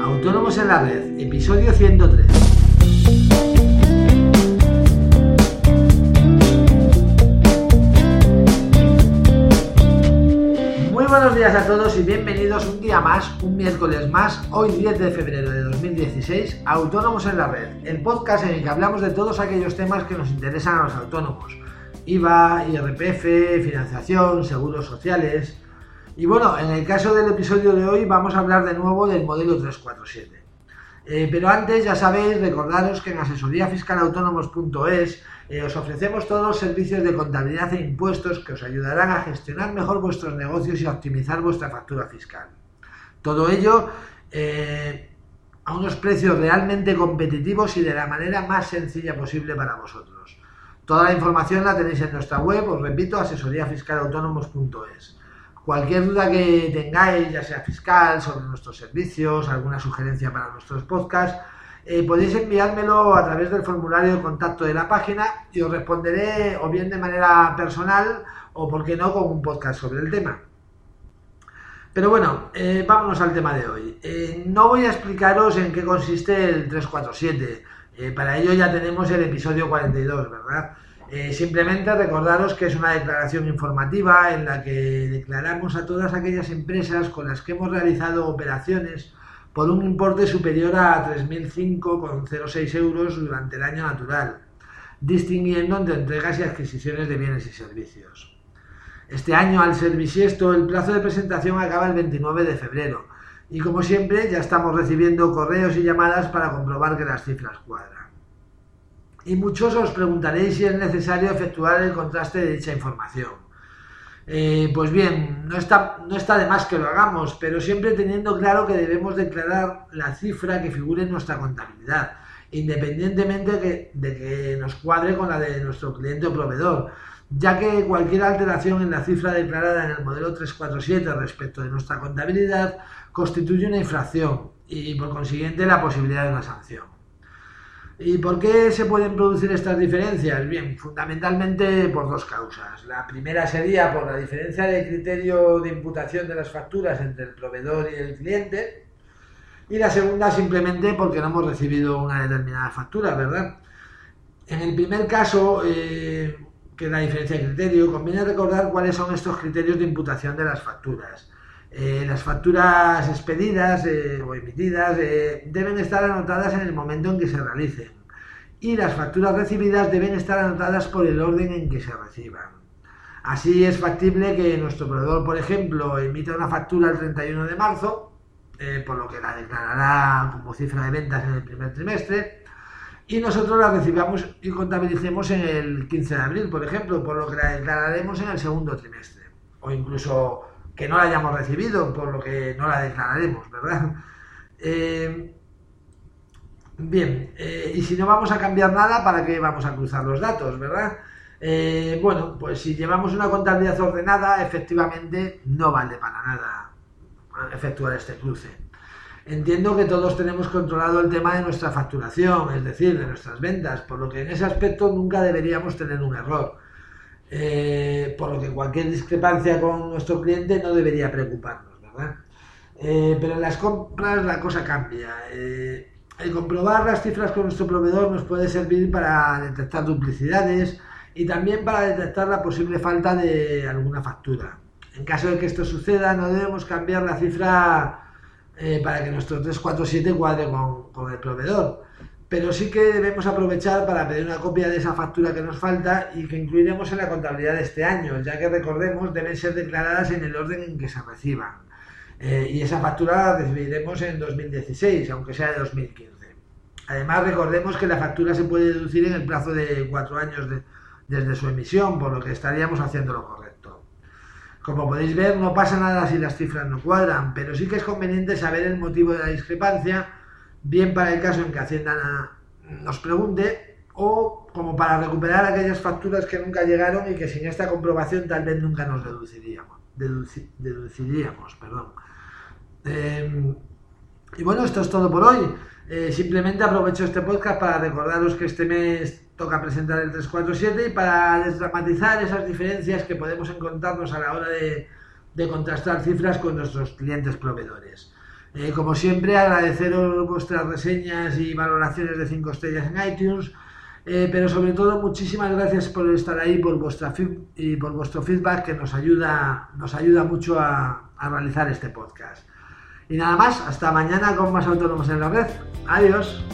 Autónomos en la Red, episodio 103. Muy buenos días a todos y bienvenidos un día más, un miércoles más, hoy 10 de febrero de 2016, Autónomos en la Red, el podcast en el que hablamos de todos aquellos temas que nos interesan a los autónomos. IVA, IRPF, financiación, seguros sociales, y bueno, en el caso del episodio de hoy vamos a hablar de nuevo del modelo 347. Eh, pero antes, ya sabéis, recordaros que en asesoríafiscalautónomos.es eh, os ofrecemos todos los servicios de contabilidad e impuestos que os ayudarán a gestionar mejor vuestros negocios y a optimizar vuestra factura fiscal. Todo ello eh, a unos precios realmente competitivos y de la manera más sencilla posible para vosotros. Toda la información la tenéis en nuestra web, os repito, asesoríafiscalautónomos.es. Cualquier duda que tengáis, ya sea fiscal, sobre nuestros servicios, alguna sugerencia para nuestros podcasts, eh, podéis enviármelo a través del formulario de contacto de la página y os responderé o bien de manera personal o, por qué no, con un podcast sobre el tema. Pero bueno, eh, vámonos al tema de hoy. Eh, no voy a explicaros en qué consiste el 347. para ello ya tenemos el episodio 42, ¿verdad? Eh, simplemente recordaros que es una declaración informativa en la que declaramos a todas aquellas empresas con las que hemos realizado operaciones por un importe superior a 3.005,06 euros durante el año natural, distinguiendo entre entregas y adquisiciones de bienes y servicios. Este año, al ser bisiesto, el plazo de presentación acaba el 29 de febrero y como siempre ya estamos recibiendo correos y llamadas para comprobar que las cifras cuadran. Y muchos os preguntaréis si es necesario efectuar el contraste de dicha información. Eh, pues bien, no está, no está de más que lo hagamos, pero siempre teniendo claro que debemos declarar la cifra que figure en nuestra contabilidad, independientemente de que nos cuadre con la de nuestro cliente o proveedor, ya que cualquier alteración en la cifra declarada en el modelo 347 respecto de nuestra contabilidad constituye una infracción y por consiguiente la posibilidad de una sanción. ¿Y por qué se pueden producir estas diferencias? Bien, fundamentalmente por dos causas. La primera sería por la diferencia de criterio de imputación de las facturas entre el proveedor y el cliente. Y la segunda simplemente porque no hemos recibido una determinada factura, ¿verdad? En el primer caso, eh, que es la diferencia de criterio, conviene recordar cuáles son estos criterios de imputación de las facturas. Eh, las facturas expedidas eh, o emitidas eh, deben estar anotadas en el momento en que se realicen y las facturas recibidas deben estar anotadas por el orden en que se reciban. Así es factible que nuestro proveedor, por ejemplo, emita una factura el 31 de marzo, por lo que la declarará como cifra de ventas en el primer trimestre, y nosotros la recibamos y contabilicemos en el 15 de abril, por ejemplo, por lo que la declararemos en el segundo trimestre, o incluso que no la hayamos recibido, por lo que no la declararemos, ¿verdad? Eh, bien, eh, y si no vamos a cambiar nada, ¿para qué vamos a cruzar los datos, verdad? Eh, bueno, pues si llevamos una contabilidad ordenada, efectivamente no vale para nada efectuar este cruce. Entiendo que todos tenemos controlado el tema de nuestra facturación, es decir, de nuestras ventas, por lo que en ese aspecto nunca deberíamos tener un error. Eh, por lo que cualquier discrepancia con nuestro cliente no debería preocuparnos, ¿verdad? Eh, pero en las compras la cosa cambia. Eh, el comprobar las cifras con nuestro proveedor nos puede servir para detectar duplicidades y también para detectar la posible falta de alguna factura. En caso de que esto suceda, no debemos cambiar la cifra para que nuestro 347 cuadre con el proveedor pero sí que debemos aprovechar para pedir una copia de esa factura que nos falta y que incluiremos en la contabilidad de este año, ya que recordemos deben ser declaradas en el orden en que se reciban. Eh, y esa factura la recibiremos en 2016, aunque sea de 2015. Además, recordemos que la factura se puede deducir en el plazo de cuatro años desde su emisión, por lo que estaríamos haciendo lo correcto. Como podéis ver, no pasa nada si las cifras no cuadran, pero sí que es conveniente saber el motivo de la discrepancia bien para el caso en que Hacienda nos pregunte o como para recuperar aquellas facturas que nunca llegaron y que sin esta comprobación tal vez nunca nos deduciríamos. deduciríamos perdón. Em, y bueno, esto es todo por hoy. Eh, simplemente aprovecho este podcast para recordaros que este mes toca presentar el 347 y para desdramatizar esas diferencias que podemos encontrarnos a la hora de contrastar cifras con nuestros clientes proveedores. Eh, como siempre, agradeceros vuestras reseñas y valoraciones de 5 estrellas en iTunes, eh, pero sobre todo muchísimas gracias por estar ahí, por vuestra y por vuestro feedback que nos ayuda, nos ayuda mucho a, a realizar este podcast. Y nada más, hasta mañana con más autónomos en la red. Adiós.